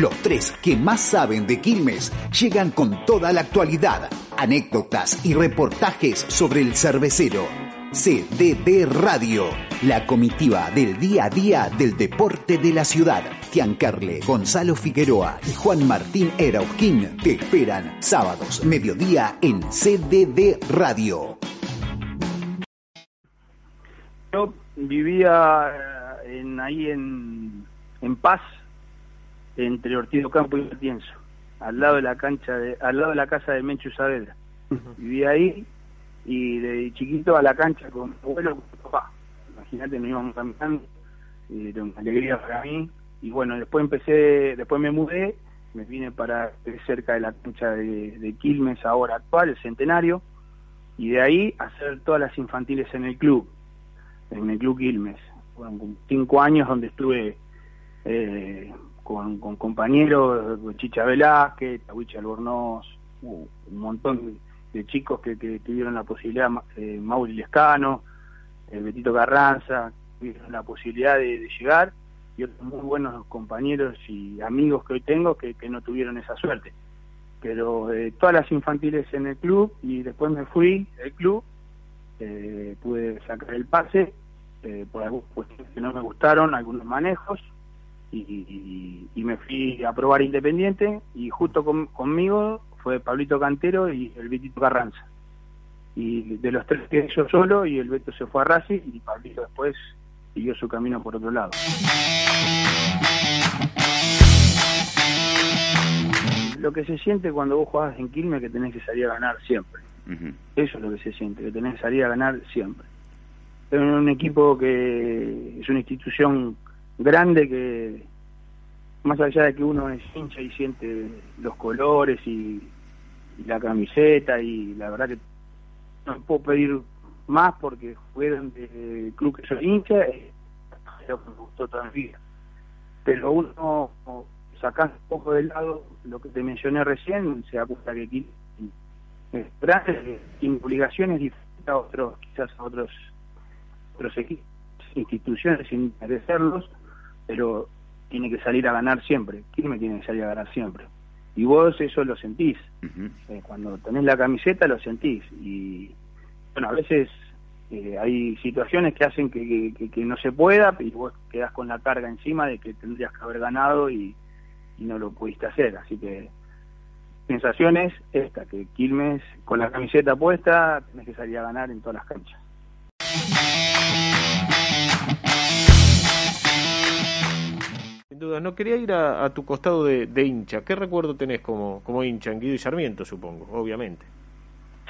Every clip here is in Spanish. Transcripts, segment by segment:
Los tres que más saben de Quilmes llegan con toda la actualidad, anécdotas y reportajes sobre el cervecero. CDD Radio, la comitiva del día a día del deporte de la ciudad. Tiancarle, Gonzalo Figueroa y Juan Martín Erauquín te esperan sábados, mediodía en CDD Radio. Yo vivía eh, ahí en, en Paz, entre Ortido Campo y Matienzo, al lado de la cancha, de, al lado de la casa de Menchu Saavedra. Vivía ahí y de chiquito a la cancha con mi abuelo con mi papá. Imagínate, nos íbamos caminando, y era una alegría para mí. Y bueno, después empecé, después me mudé, me vine para cerca de la cancha de, de Quilmes, ahora actual, el centenario, y de ahí hacer todas las infantiles en el club, en el club Quilmes. Fueron cinco años donde estuve eh, con, con compañeros, Chicha Velázquez, Tawicha Albornoz, un montón de chicos que, que tuvieron la posibilidad, eh, Mauri Lescano, eh, Betito Carranza, tuvieron la posibilidad de, de, llegar, y otros muy buenos compañeros y amigos que hoy tengo que, que no tuvieron esa suerte. Pero eh, todas las infantiles en el club, y después me fui del club, eh, pude sacar el pase, eh, por algunas cuestiones que no me gustaron, algunos manejos, y, y, y, me fui a probar Independiente, y justo con, conmigo fue Pablito Cantero y el Betito Carranza. Y de los tres quedé yo solo y el Beto se fue a Racing y Pablito después siguió su camino por otro lado. Lo que se siente cuando vos jugás en Quilmes que tenés que salir a ganar siempre. Uh -huh. Eso es lo que se siente, que tenés que salir a ganar siempre. Es un equipo que es una institución grande que más allá de que uno es hincha y siente los colores y, la camiseta y la verdad que no puedo pedir más porque fueron del club que soy hincha es lo que me gustó toda mi vida pero uno sacando un poco de lado lo que te mencioné recién se da cuenta que aquí tiene obligaciones diferentes a otros quizás a otros otros equipos instituciones sin merecerlos pero tiene que salir a ganar siempre. me tiene que salir a ganar siempre. Y vos eso lo sentís. Uh -huh. eh, cuando tenés la camiseta lo sentís. Y bueno, a veces eh, hay situaciones que hacen que, que, que, no se pueda y vos quedás con la carga encima de que tendrías que haber ganado y, y no lo pudiste hacer. Así que sensaciones esta, que Quilmes con la camiseta puesta tenés que salir a ganar en todas las canchas. Sin duda, no quería ir a, tu costado de, de, hincha. ¿Qué recuerdo tenés como, como hincha en Guido y Sarmiento, supongo, obviamente?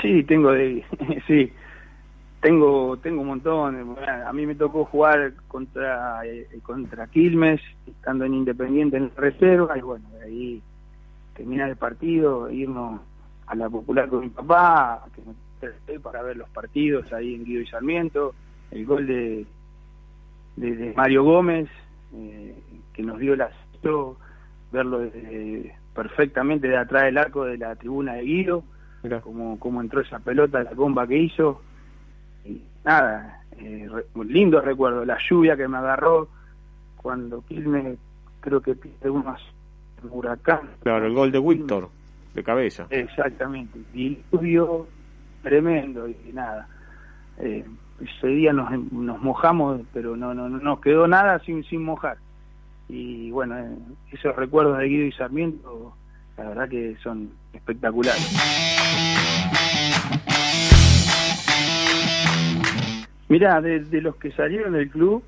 Sí, tengo de, sí, tengo, tengo un montón. A mí me tocó jugar contra, eh, contra Quilmes, estando en Independiente en reserva, y bueno, de ahí terminar el partido, irnos a la popular con mi papá, que me para ver los partidos ahí en Guido y Sarmiento, el gol de, de, de Mario Gómez, eh, que nos dio el asisto, verlo desde, perfectamente de atrás del arco de la tribuna de Guido, como, como entró esa pelota, la bomba que hizo, y nada, eh, re, un lindo recuerdo, la lluvia que me agarró cuando Quilmes creo que pide unos huracán. Claro, el gol de Víctor, de cabeza. Exactamente, y lluvio tremendo y nada. Eh, ese día nos, nos mojamos, pero no, no, no nos quedó nada sin, sin mojar. Y bueno, eh, esos recuerdos de Guido y Sarmiento, la verdad que son espectaculares. Mirá, de, de los que salieron del club,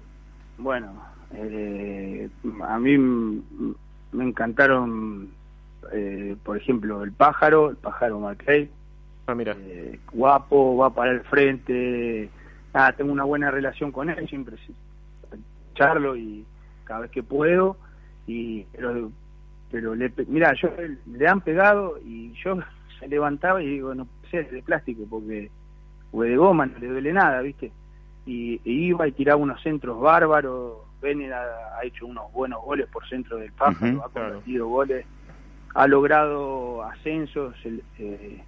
bueno, eh, a mí me encantaron, eh, por ejemplo, el pájaro, el pájaro McKay. Ah, mira. Eh, guapo, va para el frente, ah, tengo una buena relación con él, siempre charlo y cada vez que puedo, y pero, pero le, mira, yo le han pegado y yo se levantaba y digo, no sé, es de plástico porque o de goma, no le duele nada, ¿viste? Y, e iba y tiraba unos centros bárbaros, Bennett ha, ha, hecho unos buenos goles por centro del pájaro, uh -huh, ha convertido claro. goles, ha logrado ascensos el, eh,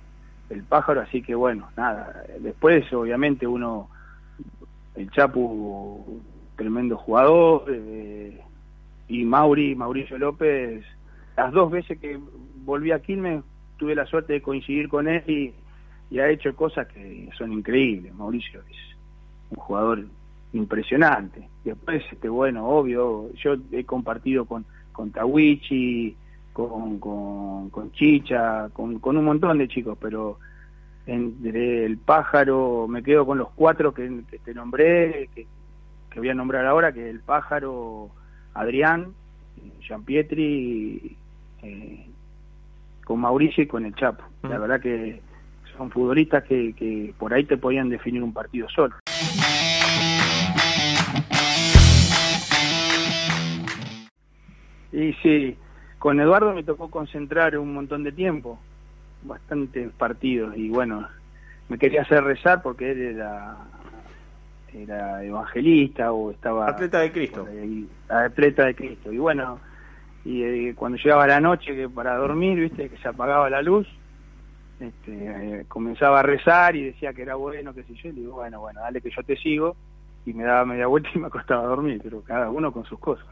el pájaro, así que bueno, nada, después obviamente uno, el Chapu, tremendo jugador, eh, y Mauri, Mauricio López, las dos veces que volví a Quilmes tuve la suerte de coincidir con él y, ha hecho cosas que son increíbles. Mauricio es un jugador impresionante. Después, este, bueno, obvio, yo he compartido con, con Tawichi, con, con, Chicha, con, con un montón de chicos, pero entre el pájaro, me quedo con los cuatro que, te nombré, que, que, voy a nombrar ahora, que el pájaro, Adrián, Jean Pietri, eh, con Mauricio y con el Chapo. La verdad que son futbolistas que, que por ahí te podían definir un partido solo. Y sí, con Eduardo me tocó concentrar un montón de tiempo, bastantes partidos, y bueno, me quería hacer rezar porque él era, era evangelista o estaba... Atleta de Cristo. atleta de Cristo. Y bueno, y eh, cuando llegaba la noche que para dormir, viste, que se apagaba la luz, este, eh, comenzaba a rezar y decía que era bueno, que sé yo, y digo, bueno, bueno, dale que yo te sigo, y me daba media vuelta y me acostaba a dormir, pero cada uno con sus cosas,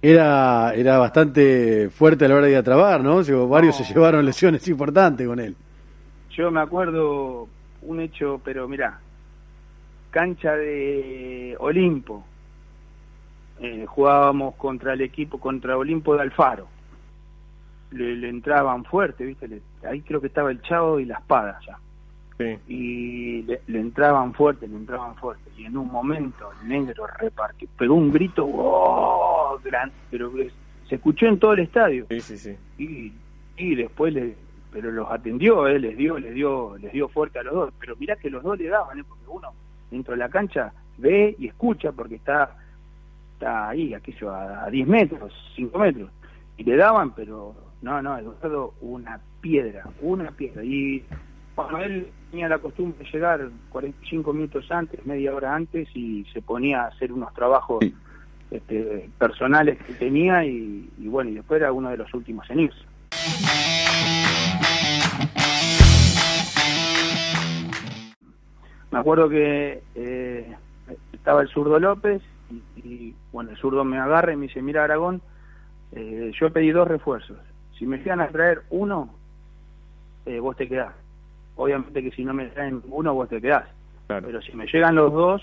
Era, era bastante fuerte a la hora de ir a trabar, ¿no? varios se llevaron lesiones importantes con él. Yo me acuerdo un hecho, pero mirá, cancha de Olimpo, eh, jugábamos contra el equipo, contra Olimpo de Alfaro. Le, entraban fuerte, ¿viste? ahí creo que estaba el Chavo y la espada ya. Y le, entraban fuerte, le entraban fuerte. Y en un momento el negro repartió, pegó un grito, ¡oh! Grande, pero se escuchó en todo el estadio. Sí, sí, sí. Y, y después le, pero los atendió, eh, les dio, les dio, les dio fuerte a los dos. Pero mirá que los dos le daban, ¿eh? porque uno dentro de la cancha ve y escucha porque está está ahí, aquello, a, a 10 metros, 5 metros. Y le daban, pero no, no, Eduardo, una piedra, una piedra. Y bueno, él tenía la costumbre de llegar 45 minutos antes, media hora antes, y se ponía a hacer unos trabajos este, personales que tenía, y, bueno, y después era uno de los últimos en irse. Me acuerdo que eh, estaba el zurdo López y, bueno, el zurdo me agarra y me dice, mira Aragón, eh, yo pedí dos refuerzos. Si me llegan a traer uno, eh, vos te quedás. Obviamente que si no me traen uno, vos te quedás. Pero si me llegan los dos,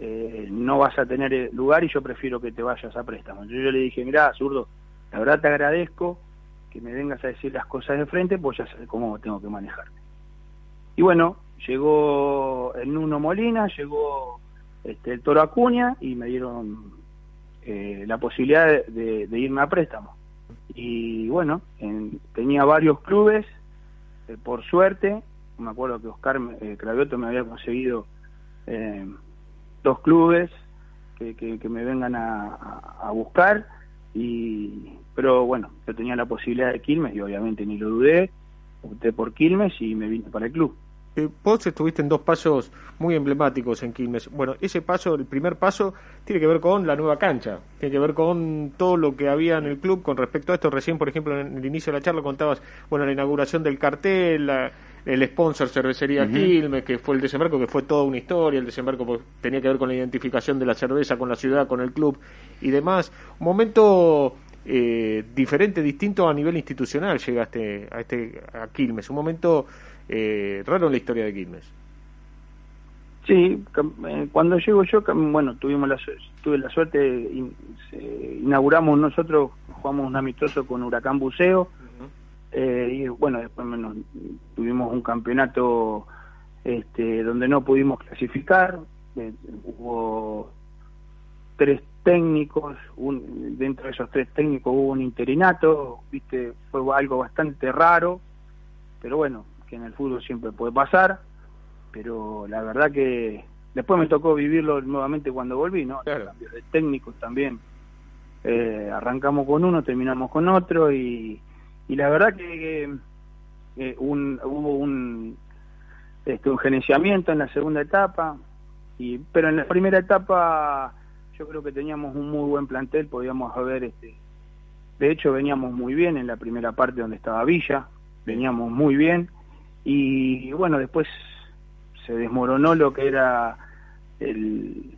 eh, no vas a tener lugar y yo prefiero que te vayas a préstamo. Yo, yo le dije, mira, zurdo, la verdad te agradezco que me vengas a decir las cosas de frente, pues ya sé cómo tengo que manejarme. Y bueno, llegó el Nuno Molina, llegó este, el Toro Acuña y me dieron eh, la posibilidad de, irme a préstamo. Y bueno, tenía varios clubes, eh, por suerte, me acuerdo que Oscar eh, Cravioto me había conseguido eh, dos clubes que, que, me vengan a, buscar, y pero bueno, yo tenía la posibilidad de Quilmes y obviamente ni lo dudé, opté por Quilmes y me vine para el club. Eh, vos estuviste en dos pasos muy emblemáticos en Quilmes. Bueno, ese paso, el primer paso, tiene que ver con la nueva cancha, tiene que ver con todo lo que había en el club con respecto a esto. Recién, por ejemplo, en el inicio de la charla contabas, bueno, la inauguración del cartel, el sponsor Cervecería Quilmes, que fue el desembarco, que fue toda una historia. El desembarco pues, tenía que ver con la identificación de la cerveza con la ciudad, con el club y demás. Un momento eh, diferente, distinto a nivel institucional llegaste a este a Quilmes. Un momento eh, raro en la historia de Quilmes. Sí, eh, cuando llego yo, bueno, tuvimos la, tuve la suerte, inauguramos nosotros, jugamos un amistoso con Huracán Buceo, eh, y bueno, después tuvimos un campeonato este, donde no pudimos clasificar, eh, hubo tres técnicos, un, dentro de esos tres técnicos hubo un interinato, viste, fue algo bastante raro, pero bueno, que en el fútbol siempre puede pasar, pero la verdad que después me tocó vivirlo nuevamente cuando volví, ¿no? Cambios de técnicos también. Eh, arrancamos con uno, terminamos con otro y, y la verdad que, un, hubo un, este, un gerenciamiento en la segunda etapa, y, pero en la primera etapa yo creo que teníamos un muy buen plantel, podíamos haber, este, de hecho veníamos muy bien en la primera parte donde estaba Villa, veníamos muy bien, y bueno, después se desmoronó lo que era el,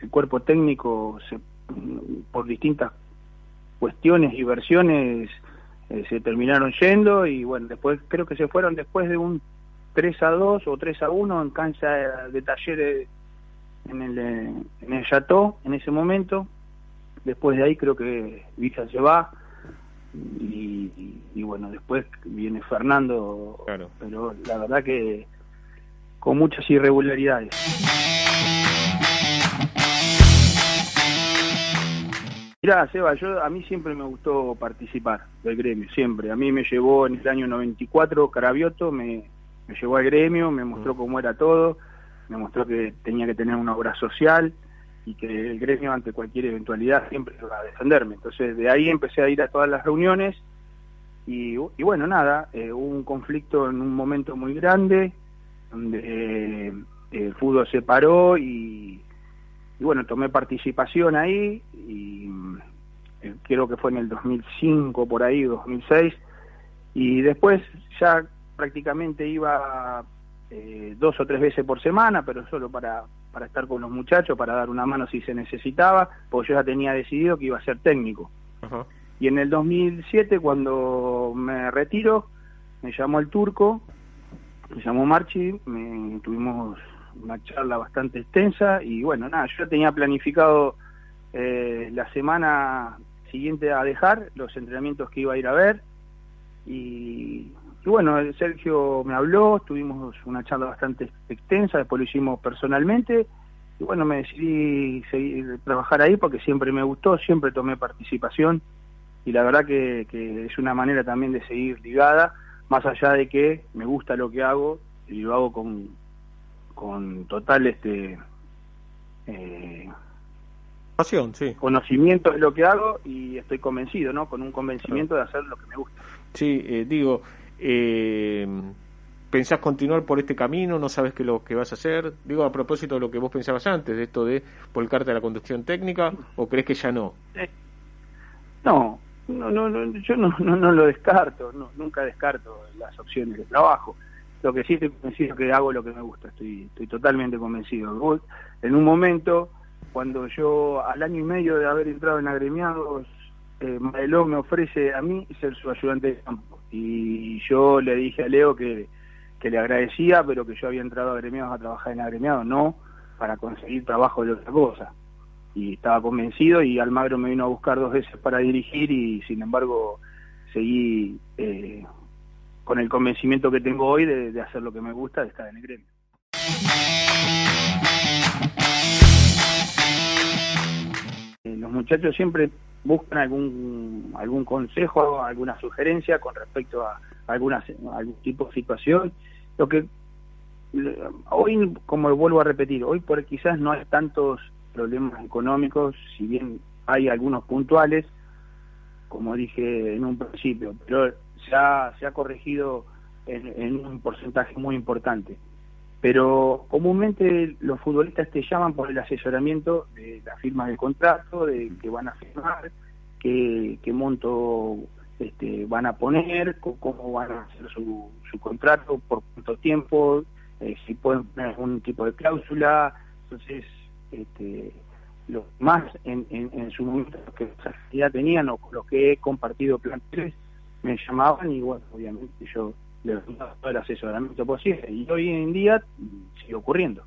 el cuerpo técnico se, por distintas cuestiones y versiones eh, se terminaron yendo y bueno, después creo que se fueron después de un 3 a 2 o 3 a 1 en cancha de talleres en el, en el Chateau en ese momento. Después de ahí creo que Villa se va y, bueno, después viene Fernando, pero la verdad que con muchas irregularidades. Mirá, Seba, yo, a mí siempre me gustó participar del gremio, siempre. A mí me llevó en el año 94 Carabioto, me, me llevó al gremio, me mostró cómo era todo, me mostró que tenía que tener una obra social y que el gremio ante cualquier eventualidad siempre iba a defenderme. Entonces de ahí empecé a ir a todas las reuniones y, bueno, nada, eh, hubo un conflicto en un momento muy grande donde eh, el fútbol se paró y, bueno, tomé participación ahí y eh, creo que fue en el 2005 por ahí, 2006 y después ya prácticamente iba dos o tres veces por semana, pero solo para, para estar con los muchachos, para dar una mano si se necesitaba, porque yo ya tenía decidido que iba a ser técnico. Y en el 2007, cuando me retiro, me llamó el turco, me llamó Marchi, me, tuvimos una charla bastante extensa y bueno, nada, yo tenía planificado eh, la semana siguiente a dejar los entrenamientos que iba a ir a ver y y bueno, Sergio me habló, tuvimos una charla bastante extensa, después lo hicimos personalmente, y bueno, me decidí seguir trabajar ahí porque siempre me gustó, siempre tomé participación, y la verdad que, es una manera también de seguir ligada, más allá de que me gusta lo que hago, y lo hago con, con total este eh, pasión, sí. conocimiento de lo que hago y estoy convencido, ¿no? Con un convencimiento de hacer lo que me gusta. Sí, eh, digo, eh, ¿Pensás continuar por este camino? ¿No sabes qué lo que vas a hacer? Digo, a propósito de lo que vos pensabas antes, de esto de volcarte a la conducción técnica, ¿o crees que ya no? Eh, no, no, no, yo no, no, lo descarto, no, nunca descarto las opciones de trabajo. Lo que sí estoy convencido que hago lo que me gusta, estoy, estoy totalmente convencido. En un momento, cuando yo al año y medio de haber entrado en agremiados, eh, Madeló me ofrece a mí ser su ayudante de campo y yo le dije a Leo que, le agradecía, pero que yo había entrado a agremiados a trabajar en agremiados, no para conseguir trabajo de otra cosa. Y estaba convencido y Almagro me vino a buscar dos veces para dirigir y sin embargo seguí eh, con el convencimiento que tengo hoy de, hacer lo que me gusta, de estar en el gremio. Eh, los muchachos siempre buscan algún algún consejo, alguna sugerencia con respecto a alguna, algún tipo de situación. Lo que hoy, como vuelvo a repetir, hoy por quizás no hay tantos problemas económicos, si bien hay algunos puntuales, como dije en un principio, pero se ha, se ha corregido en un porcentaje muy importante pero comúnmente los futbolistas te llaman por el asesoramiento de la firma del contrato, de que van a firmar, qué, monto este, van a poner, cómo van a hacer su, su contrato, por cuánto tiempo, eh, si pueden poner algún tipo de cláusula. Entonces, este, los más en, en, su momento que ya tenían o los que he compartido planteles me llamaban y bueno, obviamente yo le todo el asesoramiento posible. Y hoy en día sigue ocurriendo.